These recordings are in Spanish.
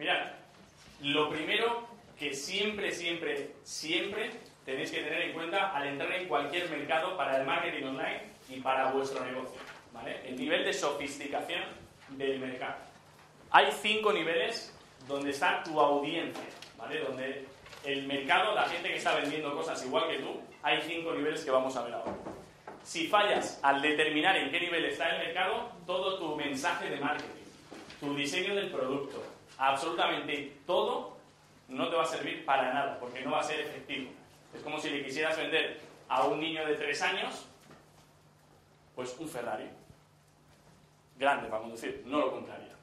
Mirad, lo primero que siempre, siempre, siempre tenéis que tener en cuenta al entrar en cualquier mercado para el marketing online y para vuestro negocio, ¿vale? El nivel de sofisticación del mercado. Hay cinco niveles donde está tu audiencia, ¿vale? Donde el mercado, la gente que está vendiendo cosas igual que tú, hay cinco niveles que vamos a ver ahora. Si fallas al determinar en qué nivel está el mercado, todo tu mensaje de marketing, tu diseño del producto, absolutamente todo no te va a servir para nada, porque no va a ser efectivo. Es como si le quisieras vender a un niño de tres años, pues un Ferrari. Grande para conducir, no lo compraría.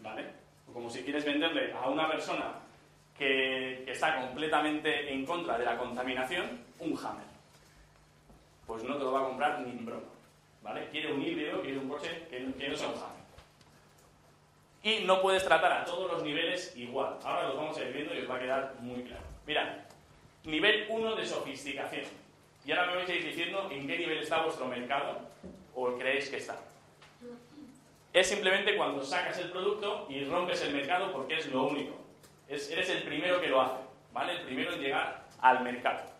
¿Vale? O como si quieres venderle a una persona que, está completamente en contra de la contaminación, un Hammer. Pues no te lo va a comprar ni en broma. ¿Vale? Quiere un híbrido, quiere un coche que, no sea un Hammer. Y no puedes tratar a todos los niveles igual. Ahora los vamos a ir viendo y os va a quedar muy claro. Mirad, nivel 1 de sofisticación. Y ahora me vais a ir diciendo en qué nivel está vuestro mercado o creéis que está. Es simplemente cuando sacas el producto y rompes el mercado porque es lo único. eres el primero que lo hace, ¿vale? El primero en llegar al mercado.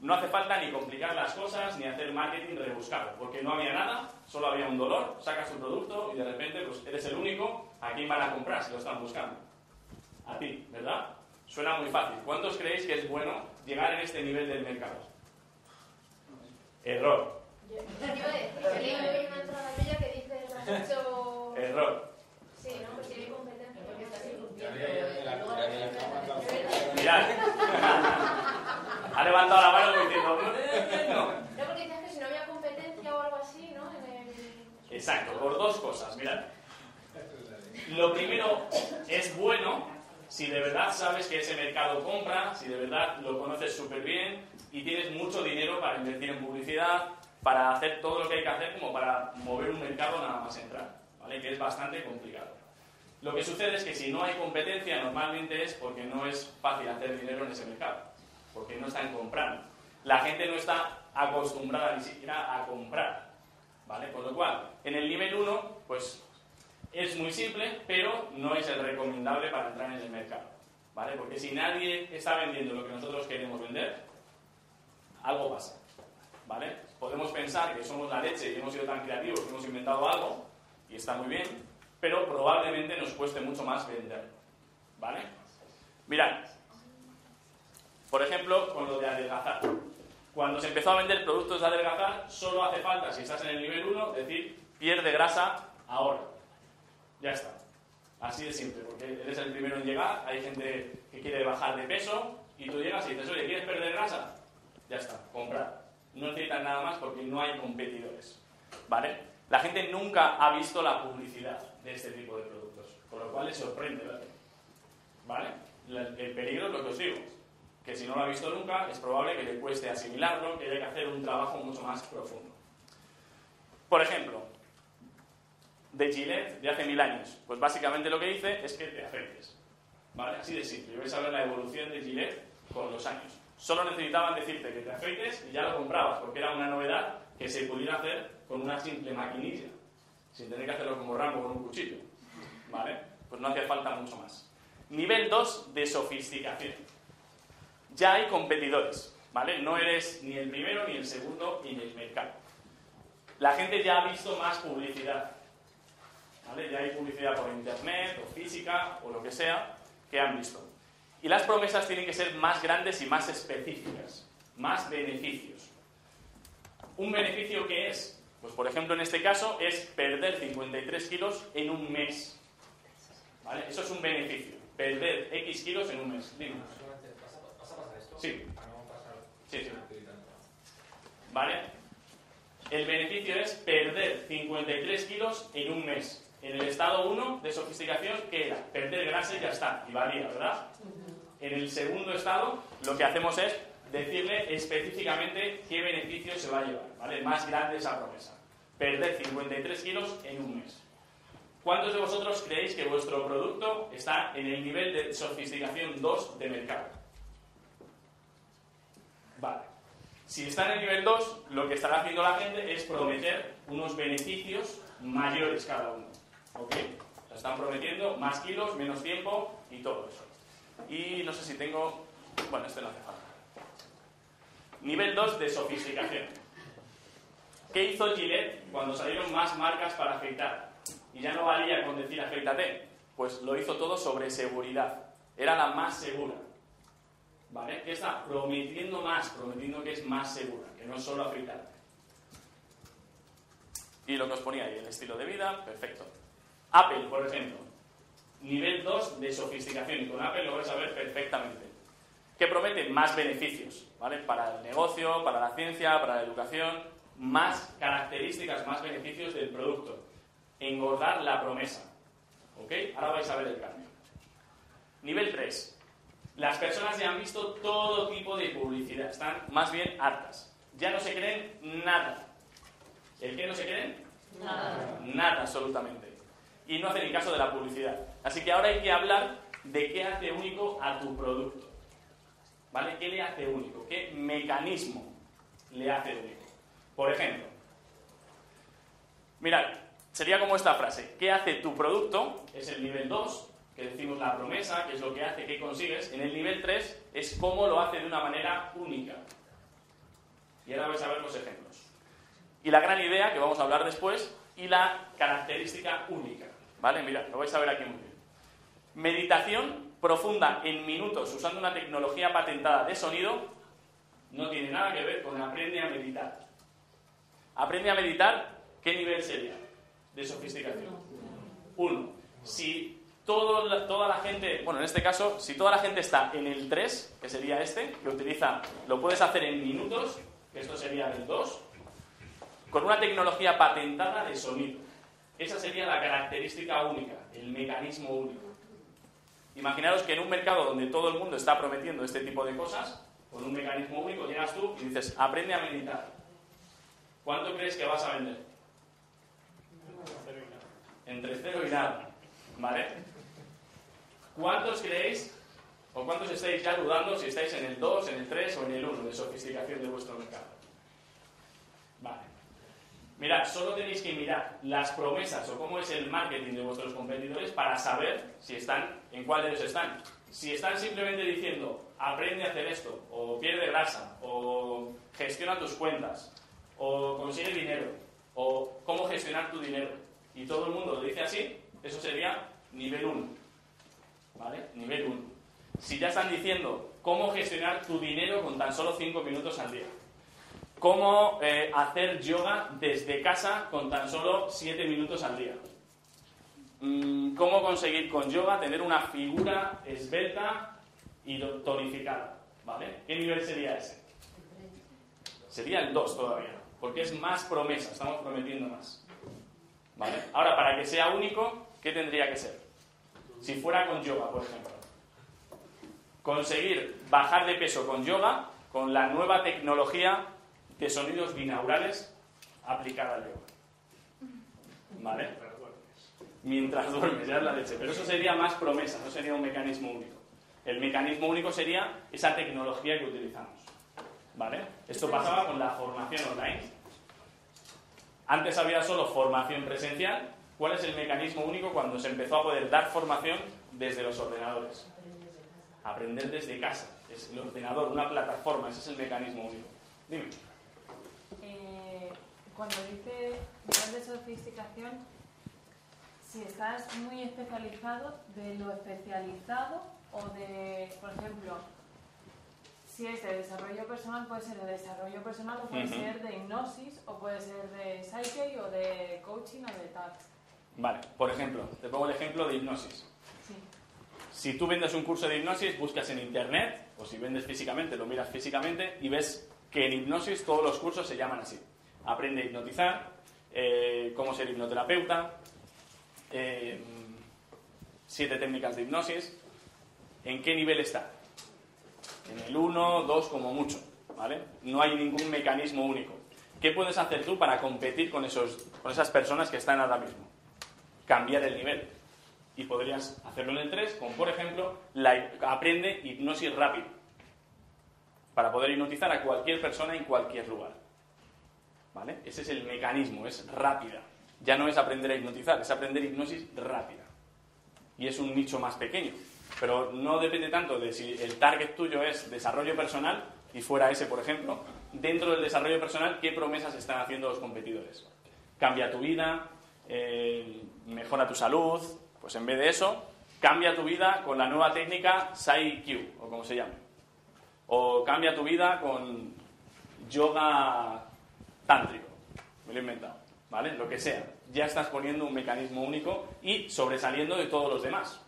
No hace falta ni complicar las cosas ni hacer marketing rebuscado, porque no había nada, solo había un dolor, sacas un producto y de repente pues, eres el único a quien van a comprar si lo están buscando. A ti, ¿verdad? Suena muy fácil. ¿Cuántos creéis que es bueno llegar en este nivel del mercado? Error. Yo, yo una entrada tuya que dices, has hecho... Error. Sí, ¿no? Pues tiene competencia, porque está Mirad. ha levantado la mano diciendo... No. No, porque dices que si no había competencia o algo así, ¿no? En el... Exacto, por dos cosas. Mirad. Lo primero es bueno si de verdad sabes que ese mercado compra, si de verdad lo conoces súper bien y tienes mucho dinero para invertir en publicidad, para hacer todo lo que hay que hacer como para mover un mercado nada más entrar, ¿vale? Que es bastante complicado. Lo que sucede es que si no hay competencia normalmente es porque no es fácil hacer dinero en ese mercado, porque no están comprando. La gente no está acostumbrada ni siquiera a comprar, ¿vale? Con lo cual, en el nivel 1, pues es muy simple, pero no es el recomendable para entrar en el mercado. ¿Vale? Porque si nadie está vendiendo lo que nosotros queremos vender, algo pasa. ¿Vale? Podemos pensar que somos la leche y hemos sido tan creativos que hemos inventado algo, y está muy bien, pero probablemente nos cueste mucho más venderlo. ¿Vale? Mirad, por ejemplo, con lo de adelgazar. Cuando se empezó a vender productos de adelgazar, solo hace falta, si estás en el nivel 1, decir pierde grasa ahora. Ya está. Así de simple, porque eres el primero en llegar, hay gente que quiere bajar de peso y tú llegas y dices, oye, ¿quieres perder grasa? Ya está, comprar. No necesitan nada más porque no hay competidores. ¿Vale? La gente nunca ha visto la publicidad de este tipo de productos, con lo cual le sorprende ¿Vale? El peligro es lo que os digo, que si no lo ha visto nunca, es probable que le cueste asimilarlo, que haya que hacer un trabajo mucho más profundo. Por ejemplo, de Gillette de hace mil años. Pues básicamente lo que dice es que te afeites. ¿Vale? Así de simple. Y vais a ver la evolución de Gillette con los años. Solo necesitaban decirte que te afeites y ya lo comprabas, porque era una novedad que se pudiera hacer con una simple maquinilla, sin tener que hacerlo como Rambo con un cuchillo. ¿Vale? Pues no hacía falta mucho más. Nivel 2 de sofisticación. Ya hay competidores, ¿vale? No eres ni el primero ni el segundo en el mercado. La gente ya ha visto más publicidad, ya hay publicidad por internet o física o lo que sea que han visto. Y las promesas tienen que ser más grandes y más específicas, más beneficios. ¿Un beneficio qué es? Pues por ejemplo en este caso es perder 53 kilos en un mes. ¿Vale? Eso es un beneficio, perder X kilos en un mes. Dime. Sí. Sí, sí. ¿Vale? El beneficio es perder 53 kilos en un mes. En el estado 1 de sofisticación, ¿qué era? Perder grasa y ya está, y varía, ¿verdad? En el segundo estado, lo que hacemos es decirle específicamente qué beneficio se va a llevar, ¿vale? Más grande esa promesa. Perder 53 kilos en un mes. ¿Cuántos de vosotros creéis que vuestro producto está en el nivel de sofisticación 2 de mercado? Vale. Si está en el nivel 2, lo que estará haciendo la gente es prometer unos beneficios mayores cada uno. ¿Ok? están prometiendo más kilos, menos tiempo y todo eso. Y no sé si tengo... Bueno, este no hace falta. Nivel 2 de sofisticación. ¿Qué hizo Gillette cuando salieron más marcas para afeitar? Y ya no valía con decir afeítate. Pues lo hizo todo sobre seguridad. Era la más segura. ¿Vale? ¿Qué está? Prometiendo más, prometiendo que es más segura, que no es solo afeitar. Y lo que os ponía ahí, el estilo de vida, perfecto. Apple, por ejemplo, nivel 2 de sofisticación, y con Apple lo vais a ver perfectamente. Que promete más beneficios, ¿vale? Para el negocio, para la ciencia, para la educación, más características, más beneficios del producto. Engordar la promesa. ¿Ok? Ahora vais a ver el cambio. Nivel 3. Las personas ya han visto todo tipo de publicidad, están más bien hartas. Ya no se creen nada. ¿El qué no se creen? Nada. Nada, absolutamente. Y no hacen ni caso de la publicidad. Así que ahora hay que hablar de qué hace único a tu producto. ¿Vale? ¿Qué le hace único? ¿Qué mecanismo le hace único? Por ejemplo, mirad, sería como esta frase. ¿Qué hace tu producto? Es el nivel 2, que decimos la promesa, que es lo que hace, qué consigues. En el nivel 3 es cómo lo hace de una manera única. Y ahora vais a ver los ejemplos. Y la gran idea, que vamos a hablar después, y la característica única. ¿Vale? Mirad, lo vais a ver aquí muy bien. Meditación profunda en minutos usando una tecnología patentada de sonido no tiene nada que ver con aprende a meditar. Aprende a meditar, ¿qué nivel sería de sofisticación? Uno. Si toda la gente, bueno, en este caso, si toda la gente está en el 3, que sería este, que utiliza, lo puedes hacer en minutos, que esto sería el 2, con una tecnología patentada de sonido. Esa sería la característica única, el mecanismo único. Imaginaros que en un mercado donde todo el mundo está prometiendo este tipo de cosas, con un mecanismo único, llegas tú y dices, aprende a meditar. ¿Cuánto crees que vas a vender? Entre cero y nada. ¿Vale? ¿Cuántos creéis o cuántos estáis ya dudando si estáis en el 2, en el 3 o en el 1 de sofisticación de vuestro mercado? Mirad, solo tenéis que mirar las promesas o cómo es el marketing de vuestros competidores para saber si están, en cuál de ellos están. Si están simplemente diciendo, aprende a hacer esto, o pierde grasa, o gestiona tus cuentas, o consigue dinero, o cómo gestionar tu dinero, y todo el mundo lo dice así, eso sería nivel 1. ¿Vale? Nivel 1. Si ya están diciendo cómo gestionar tu dinero con tan solo 5 minutos al día, cómo eh, hacer yoga desde casa con tan solo 7 minutos al día, Mm, cómo conseguir con yoga tener una figura esbelta y tonificada. ¿Vale? ¿Qué nivel sería ese? Sería el 2 todavía, porque es más promesa, estamos prometiendo más. ¿Vale? Ahora, para que sea único, ¿qué tendría que ser? Si fuera con yoga, por ejemplo. Conseguir bajar de peso con yoga con la nueva tecnología de sonidos binaurales aplicada al yoga. ¿Vale? Mientras duermes, ya es la leche. Pero eso sería más promesa, no sería un mecanismo único. El mecanismo único sería esa tecnología que utilizamos. ¿Vale? Esto pasaba con la formación online. Antes había solo formación presencial. ¿Cuál es el mecanismo único cuando se empezó a poder dar formación desde los ordenadores? Aprender desde casa. Es el ordenador, una plataforma, ese es el mecanismo único. Dime. Eh, cuando dice nivel de sofisticación, si estás muy especializado, de lo especializado o de, por ejemplo, si es de desarrollo personal, puede ser de desarrollo personal o puede Ujú. ser de hipnosis o puede ser de psyche o de coaching o de tal. Vale, por ejemplo, te pongo el ejemplo de hipnosis. Sí. Si tú vendes un curso de hipnosis, buscas en internet, o si vendes físicamente, lo miras físicamente y ves que en hipnosis todos los cursos se llaman así. Aprende a hipnotizar, eh, cómo ser hipnoterapeuta, eh, siete técnicas de hipnosis. ¿En qué nivel está? En el 1, 2 como mucho, ¿vale? No hay ningún mecanismo único. ¿Qué puedes hacer tú para competir con, esos, con esas personas que están ahora mismo? Cambiar el nivel y podrías hacerlo en el 3, como por ejemplo, la, aprende hipnosis rápido, para poder hipnotizar a cualquier persona en cualquier lugar. ¿Vale? Ese es el mecanismo, es rápida. Ya no es aprender a hipnotizar, es aprender hipnosis rápida. y es un nicho más pequeño. Pero no depende tanto de si el target tuyo es desarrollo personal y fuera ese, por ejemplo, dentro del desarrollo personal, ¿qué promesas están haciendo los competidores? Cambia tu vida, eh, mejora tu salud, pues en vez de eso, cambia tu vida con la nueva técnica Sai-Q, o como se llame. O cambia tu vida con yoga tántrico, me lo he inventado, ¿vale? Lo que sea. Ya estás poniendo un mecanismo único y sobresaliendo de todos los demás.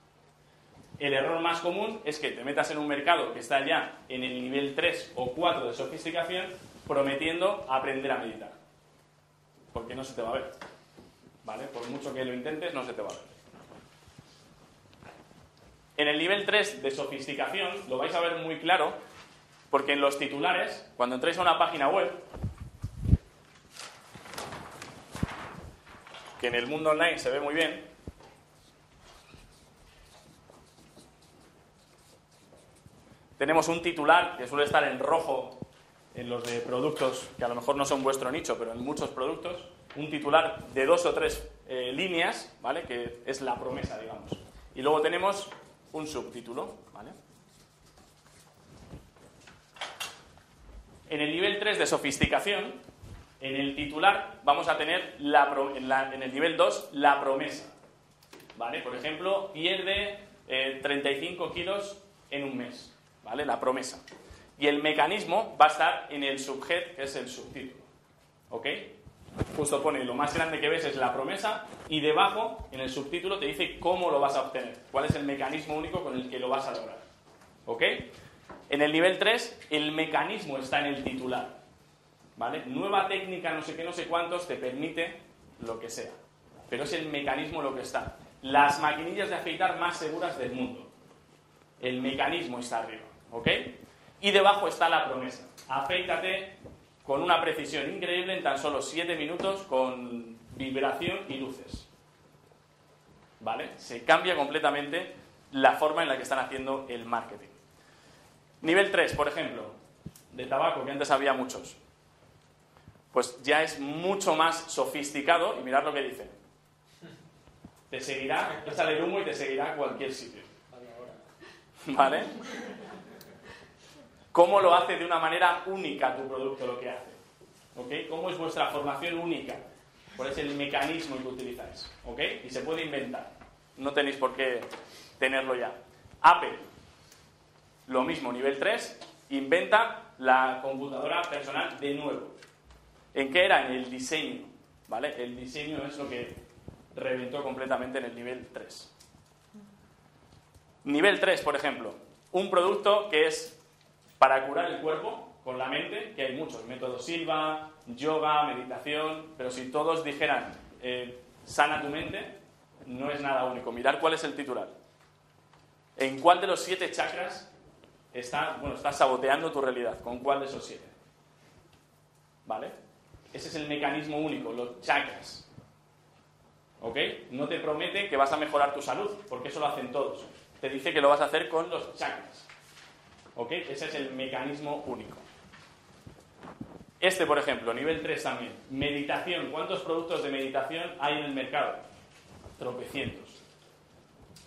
El error más común es que te metas en un mercado que está ya en el nivel 3 o 4 de sofisticación prometiendo aprender a meditar. Porque no se te va a ver. ¿Vale? Por mucho que lo intentes, no se te va a ver. En el nivel 3 de sofisticación lo vais a ver muy claro porque en los titulares, cuando entréis a una página web, que en el mundo online se ve muy bien, tenemos un titular que suele estar en rojo en los de productos que a lo mejor no son vuestro nicho, pero en muchos productos, un titular de dos o tres eh, líneas, ¿vale? Que es la promesa, digamos. Y luego tenemos un subtítulo, ¿vale? En el nivel 3 de sofisticación, en el titular vamos a tener la en, el nivel 2 la promesa. ¿Vale? Por ejemplo, pierde 35 eh, kilos en un mes. ¿vale? La promesa. Y el mecanismo va a estar en el subjet, que es el subtítulo. ¿Ok? Justo pone lo más grande que ves es la promesa y debajo, en el subtítulo, te dice cómo lo vas a obtener, cuál es el mecanismo único con el que lo vas a lograr. ¿Ok? En el nivel 3, el mecanismo está en el titular. ¿Vale? Nueva técnica, no sé qué, no sé cuántos, te permite lo que sea. Pero es el mecanismo lo que está. Las maquinillas de afeitar más seguras del mundo. El mecanismo está arriba. ¿Ok? Y debajo está la promesa. Afeítate con una precisión increíble en tan solo 7 minutos con vibración y luces. ¿Vale? Se cambia completamente la forma en la que están haciendo el marketing. Nivel 3, por ejemplo, de tabaco, que antes había muchos. Pues ya es mucho más sofisticado y mirad lo que dice. Te seguirá, te sale el humo y te seguirá a cualquier sitio. ¿Vale? ¿Cómo lo hace de una manera única tu producto lo que hace? ¿Ok? ¿Cómo es vuestra formación única? ¿Cuál es el mecanismo que utilizáis? ¿Ok? Y se puede inventar. No tenéis por qué tenerlo ya. Apple, lo mismo, nivel 3, inventa la computadora personal de nuevo. ¿En qué era? En el diseño. ¿Vale? El diseño es lo que reventó completamente en el nivel 3. Nivel 3, por ejemplo, un producto que es para curar el cuerpo con la mente, que hay muchos, métodos Silva, yoga, meditación, pero si todos dijeran eh, sana tu mente, no es nada único. Mirar cuál es el titular. ¿En cuál de los siete chakras está, bueno, estás saboteando tu realidad? ¿Con cuál de esos siete? ¿Vale? Ese es el mecanismo único, los chakras. ¿Ok? No te promete que vas a mejorar tu salud, porque eso lo hacen todos. Te dice que lo vas a hacer con los chakras. ¿Ok? Ese es el mecanismo único. Este, por ejemplo, nivel 3 también. Meditación. ¿Cuántos productos de meditación hay en el mercado? Tropecientos.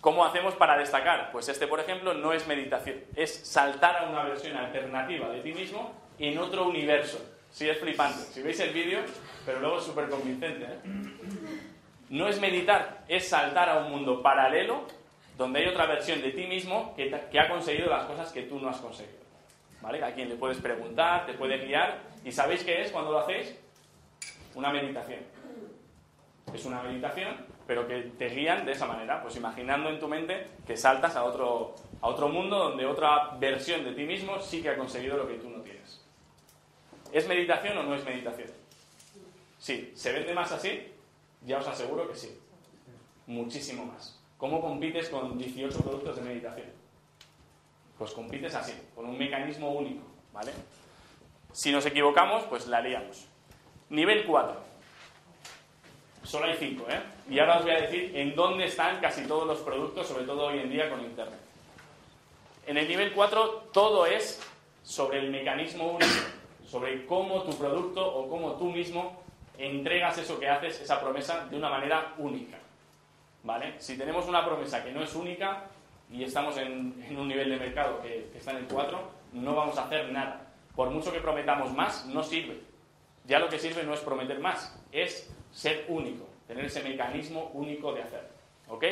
¿Cómo hacemos para destacar? Pues este, por ejemplo, no es meditación. Es saltar a una versión alternativa de ti mismo en otro universo. Sí, es flipante. Si veis el vídeo, pero luego es súper convincente. ¿eh? No es meditar, es saltar a un mundo paralelo donde hay otra versión de ti mismo que, ha conseguido las cosas que tú no has conseguido. ¿Vale? A quien le puedes preguntar, te puede guiar. ¿Y sabéis qué es cuando lo hacéis? Una meditación. Es una meditación, pero que te guían de esa manera, pues imaginando en tu mente que saltas a otro, a otro mundo donde otra versión de ti mismo sí que ha conseguido lo que tú no tienes. ¿Es meditación o no es meditación? Sí. ¿Se vende más así? Ya os aseguro que sí. Muchísimo más. ¿Cómo compites con 18 productos de meditación? Pues compites así, con un mecanismo único, ¿vale? Si nos equivocamos, pues la haríamos. Nivel 4. Solo hay 5, ¿eh? Y ahora os voy a decir en dónde están casi todos los productos, sobre todo hoy en día con Internet. En el nivel 4 todo es sobre el mecanismo único, sobre cómo tu producto o cómo tú mismo entregas eso que haces, esa promesa, de una manera única. ¿vale? Si tenemos una promesa que no es única y estamos en, en un nivel de mercado que, que está en el 4, no vamos a hacer nada. Por mucho que prometamos más, no sirve. Ya lo que sirve no es prometer más, es ser único, tener ese mecanismo único de hacer. ¿Ok?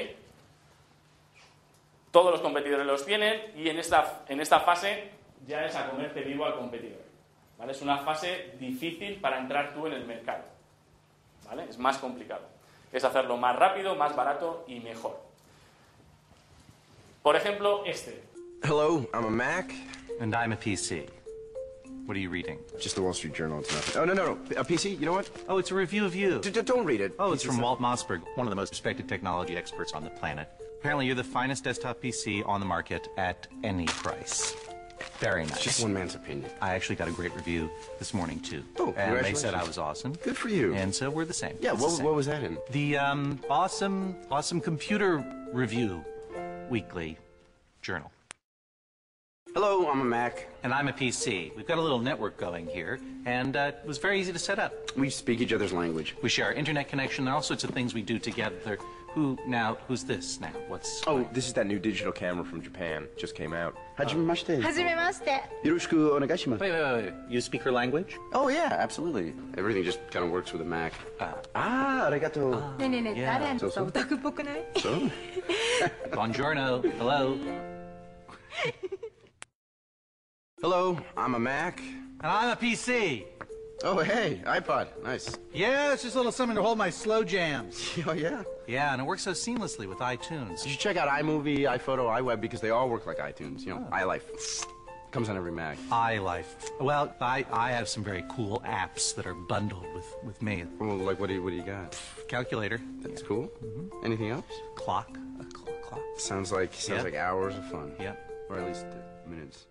Todos los competidores los tienen y en esta, en esta fase ya es a comerte vivo al competidor. ¿vale? Es una fase difícil para entrar tú en el mercado. ¿vale? Es más complicado. Es hacerlo más rápido, más barato y mejor. Por ejemplo, este. Hello, I'm a Mac. And I'm a PC. What are you reading? Just the Wall Street Journal. It's nothing. Oh, no, no, no. A PC? You know what? Oh, it's a review of you. D- don't read it. Oh, it's from Walt Mossberg, one of the most respected technology experts on the planet. Apparently, you're the finest desktop PC on the market at any price. Very nice. Just one man's opinion. I actually got a great review this morning, too. Oh, And they said I was awesome. Good for you. And so we're the same. Yeah, It's the what, same. what was that in? The um, awesome, awesome computer review weekly journal. Hello, I'm a Mac. And I'm a PC. We've got a little network going here, and uh, it was very easy to set up. We speak each other's language. We share internet connection and all sorts of things we do together. Who now? Who's this now? What's. Oh, this is that new digital camera from Japan. Just came out. Hajimemashite. Hajimemashite. Yoroshiku onegaishimasu. Wait, wait, wait. You speak her language? Oh, yeah, absolutely. Everything just kind of works with a Mac. Uh, ah, arigato. Ah, ne, no. yeah. So, so? so? Buongiorno. Hello. Hello, I'm a Mac. And I'm a PC. Oh, hey, iPod. Nice. Yeah, it's just a little something to hold my slow jams. Oh, yeah. Yeah, and it works so seamlessly with iTunes. You should check out iMovie, iPhoto, iWeb because they all work like iTunes. You know, oh. iLife. Comes on every Mac. iLife. Well, I, I have some very cool apps that are bundled with, with me. Well, like, what do you, what do you got? Calculator, That's cool. Mm-hmm. Anything else? clock, a cl- clock. Sounds like sounds Yeah. like hours of fun. Yeah. Or at least minutes.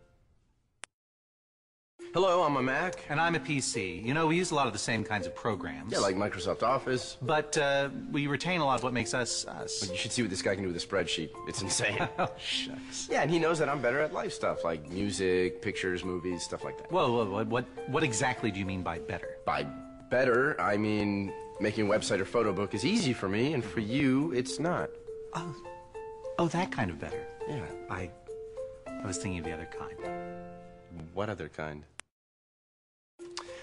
Hello, I'm a Mac. And I'm a PC. You know, we use a lot of the same kinds of programs. Yeah, like Microsoft Office. But uh, we retain a lot of what makes us us. But you should see what this guy can do with a spreadsheet. It's insane. Oh, shucks. yeah, and he knows that I'm better at life stuff like music, pictures, movies, stuff like that. Whoa, whoa, whoa, what, what exactly do you mean by better? By better, I mean making a website or photo book is easy for me, and for you, it's not. Oh, that kind of better. Yeah. I, I was thinking of the other kind. What other kind?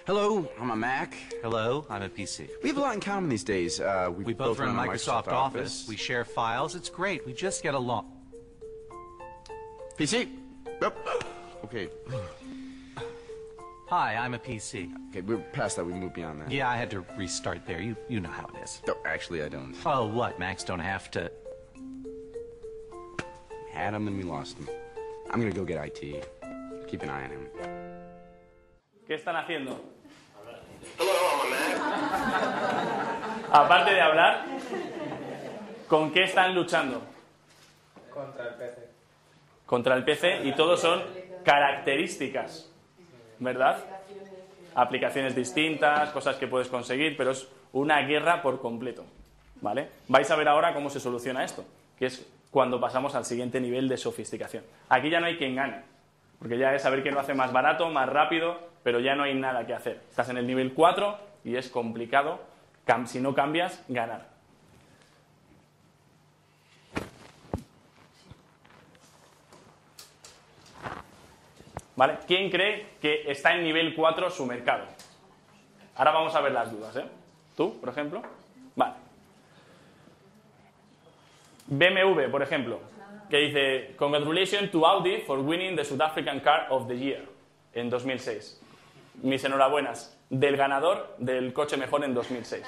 Hello, I'm a Mac. Hello, I'm a PC. We have a lot in common these days. Uh, we, We both run Microsoft, Office. We share files. It's great. We just get along. PC. Yep. Okay. Hi, I'm a PC. Okay, we're past that. We moved beyond that. Yeah, I had to restart there. You, you know how it is. No, actually, I don't. Oh, what? Macs don't have to. Had him, then we lost him. I'm gonna go get IT. Keep an eye on him. ¿Qué están haciendo? Aparte de hablar, ¿con qué están luchando? Contra el PC. Contra el PC y todos son características, ¿verdad? Aplicaciones distintas, cosas que puedes conseguir, pero es una guerra por completo, ¿vale? Vais a ver ahora cómo se soluciona esto, que es cuando pasamos al siguiente nivel de sofisticación. Aquí ya no hay quien gane, porque ya es saber quién lo hace más barato, más rápido, pero ya no hay nada que hacer. Estás en el nivel 4 y es complicado, si no cambias, ganar. ¿Vale? ¿Quién cree que está en nivel 4 su mercado? Ahora vamos a ver las dudas, ¿eh? ¿Tú, por ejemplo? Vale. BMW, por ejemplo, que dice Congratulations to Audi for winning the South African Car of the Year en 2006. Mis enhorabuenas del ganador del coche mejor en 2006.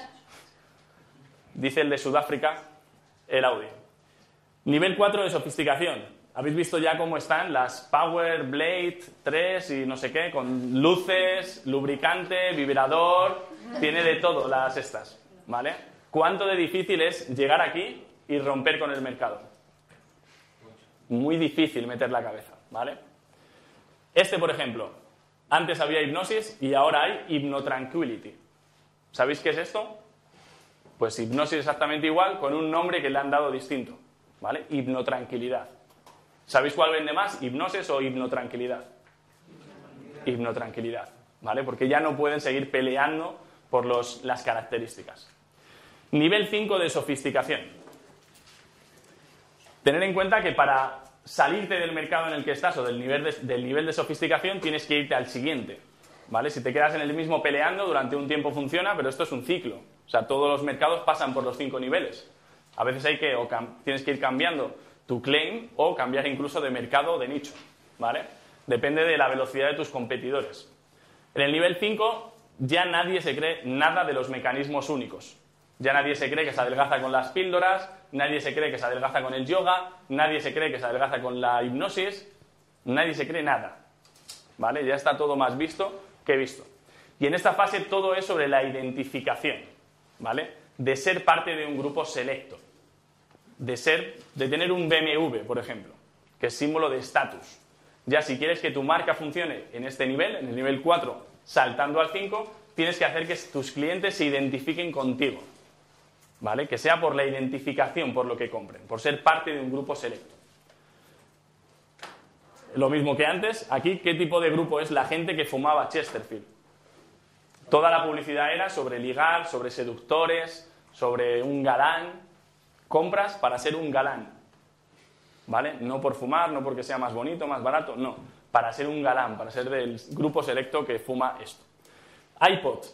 Dice el de Sudáfrica, el Audi. Nivel 4 de sofisticación. Habéis visto ya cómo están las Power Blade 3 y no sé qué, con luces, lubricante, vibrador, tiene de todo las estas, ¿vale? ¿Cuánto de difícil es llegar aquí y romper con el mercado? Muy difícil meter la cabeza, ¿vale? Este, por ejemplo, antes había hipnosis y ahora hay hipnotranquility. ¿Sabéis qué es esto? Pues hipnosis exactamente igual, con un nombre que le han dado distinto, ¿vale? Hipnotranquilidad. ¿Sabéis cuál vende más? ¿Hipnosis o hipnotranquilidad? Hipnotranquilidad, ¿vale? Porque ya no pueden seguir peleando por los- las características. Nivel 5 de sofisticación. Tener en cuenta que para salirte del mercado en el que estás o del nivel de, del nivel de sofisticación tienes que irte al siguiente. ¿Vale? Si te quedas en el mismo peleando, durante un tiempo funciona, pero esto es un ciclo. O sea, todos los mercados pasan por los cinco niveles. A veces hay que, o tienes que ir cambiando tu claim o cambiar incluso de mercado o de nicho. ¿Vale? Depende de la velocidad de tus competidores. En el nivel 5 ya nadie se cree nada de los mecanismos únicos. Ya nadie se cree que se adelgaza con las píldoras, nadie se cree que se adelgaza con el yoga, nadie se cree que se adelgaza con la hipnosis, nadie se cree nada. ¿Vale? Ya está todo más visto que visto. Y en esta fase todo es sobre la identificación, ¿vale? De ser parte de un grupo selecto, de ser, de tener un BMW, por ejemplo, que es símbolo de estatus. Ya si quieres que tu marca funcione en este nivel, en el nivel 4, saltando al 5, tienes que hacer que tus clientes se identifiquen contigo. ¿Vale? Que sea por la identificación, por lo que compren, por ser parte de un grupo selecto. Lo mismo que antes, aquí, ¿qué tipo de grupo es la gente que fumaba Chesterfield? Toda la publicidad era sobre ligar, sobre seductores, sobre un galán. Compras para ser un galán. ¿Vale? No por fumar, no porque sea más bonito, más barato, no. Para ser un galán, para ser del grupo selecto que fuma esto. iPod,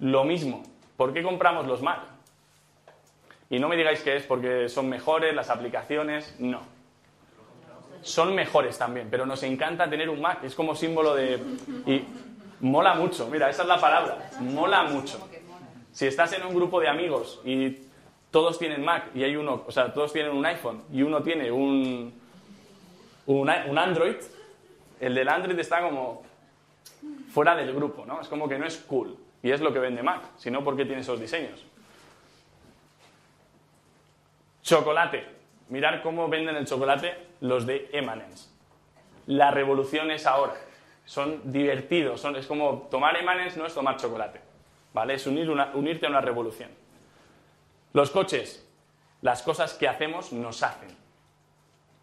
lo mismo. ¿Por qué compramos los Mac? Y no me digáis que es porque son mejores las aplicaciones, no. Son mejores también, pero nos encanta tener un Mac, es como símbolo de... Y mola mucho, mira, esa es la palabra, mola mucho. Si estás en un grupo de amigos y todos tienen Mac y hay uno, o sea, todos tienen un iPhone y uno tiene un, un, un Android, el del Android está como fuera del grupo, ¿no? Es como que no es cool. Y es lo que vende Mac, sino porque tiene esos diseños. Chocolate. Mirar cómo venden el chocolate los de Emanens. La revolución es ahora. Son divertidos. Son, es como tomar Emanens no es tomar chocolate. ¿Vale? Es unirte a una revolución. Los coches. Las cosas que hacemos nos hacen.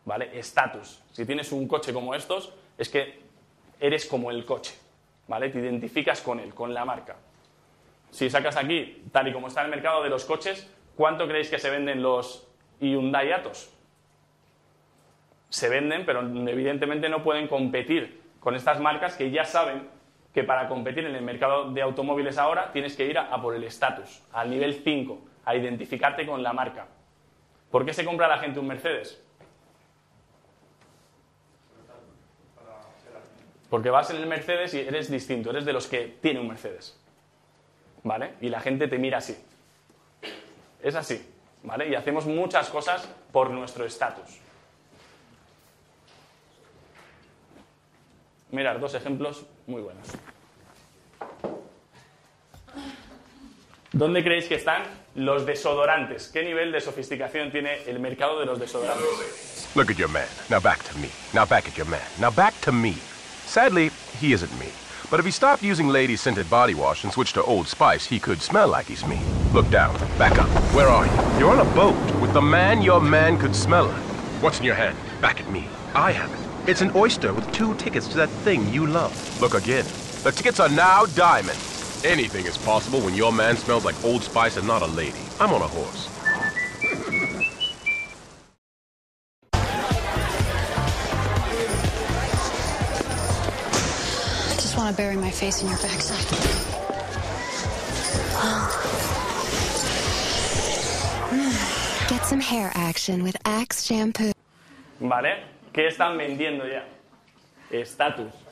¿Vale? Estatus. Si tienes un coche como estos, es que eres como el coche. ¿Vale? Te identificas con él, con la marca. Si sacas aquí, tal y como está el mercado de los coches, ¿cuánto creéis que se venden los Hyundai Atos? Se venden, pero evidentemente no pueden competir con estas marcas que ya saben que para competir en el mercado de automóviles ahora tienes que ir a, a por el estatus, al nivel 5, a identificarte con la marca. ¿Por qué se compra la gente un Mercedes? Porque vas en el Mercedes y eres distinto, eres de los que tiene un Mercedes. ¿Vale? Y la gente te mira así. Es así, Y hacemos muchas cosas por nuestro estatus. Mirar, dos ejemplos muy buenos. ¿Dónde creéis que están los desodorantes? ¿Qué nivel de sofisticación tiene el mercado de los desodorantes? Look at your man. Now back to me. Now back at your man. Now back to me. Sadly, he isn't me. But if he stopped using lady scented body wash and switched to Old Spice, he could smell like he's me. Look down. Back up. Where are you? You're on a boat with the man your man could smell like. What's in your hand? Back at me. I have it. It's an oyster with two tickets to that thing you love. Look again. The tickets are now diamonds. Anything is possible when your man smells like Old Spice and not a lady. I'm on a horse. Want to bury my face in your backside. Get some hair action with Axe shampoo. ¿Vale? ¿Qué están vendiendo ya? Estatus.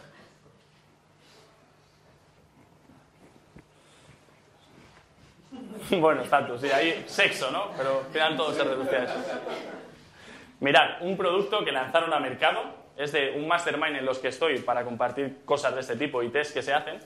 Bueno, estatus, sí, hay sexo, ¿no? Pero al final todo se reduce a eso. Mirad, un producto que lanzaron a mercado, es de un mastermind en los que estoy para compartir cosas de este tipo y test que se hacen,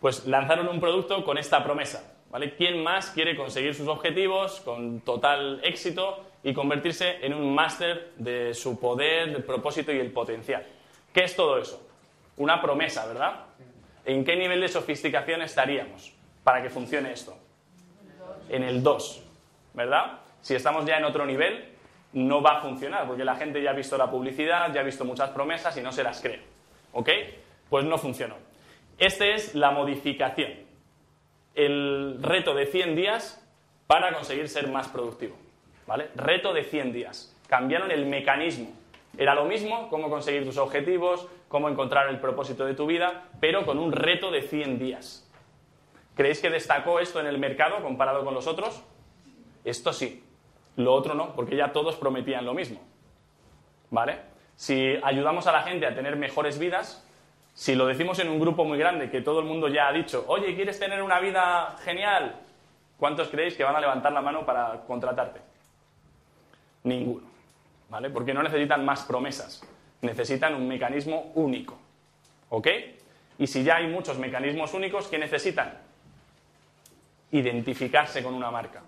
pues lanzaron un producto con esta promesa, ¿vale? ¿Quién más quiere conseguir sus objetivos con total éxito y convertirse en un máster de su poder, del propósito y el potencial? ¿Qué es todo eso? Una promesa, ¿verdad? ¿En qué nivel de sofisticación estaríamos para que funcione esto? En el 2, ¿verdad? Si estamos ya en otro nivel, no va a funcionar, porque la gente ya ha visto la publicidad, ya ha visto muchas promesas y no se las cree. ¿Ok? Pues no funcionó. Esta es la modificación. El reto de 100 días para conseguir ser más productivo. ¿Vale? Reto de 100 días. Cambiaron el mecanismo. Era lo mismo, cómo conseguir tus objetivos, cómo encontrar el propósito de tu vida, pero con un reto de 100 días. ¿Creéis que destacó esto en el mercado comparado con los otros? Esto sí. Lo otro no, porque ya todos prometían lo mismo. ¿Vale? Si ayudamos a la gente a tener mejores vidas, si lo decimos en un grupo muy grande que todo el mundo ya ha dicho, oye, ¿quieres tener una vida genial? ¿Cuántos creéis que van a levantar la mano para contratarte? Ninguno. ¿Vale? Porque no necesitan más promesas, necesitan un mecanismo único. ¿Ok? Y si ya hay muchos mecanismos únicos, ¿qué necesitan? Identificarse con una marca.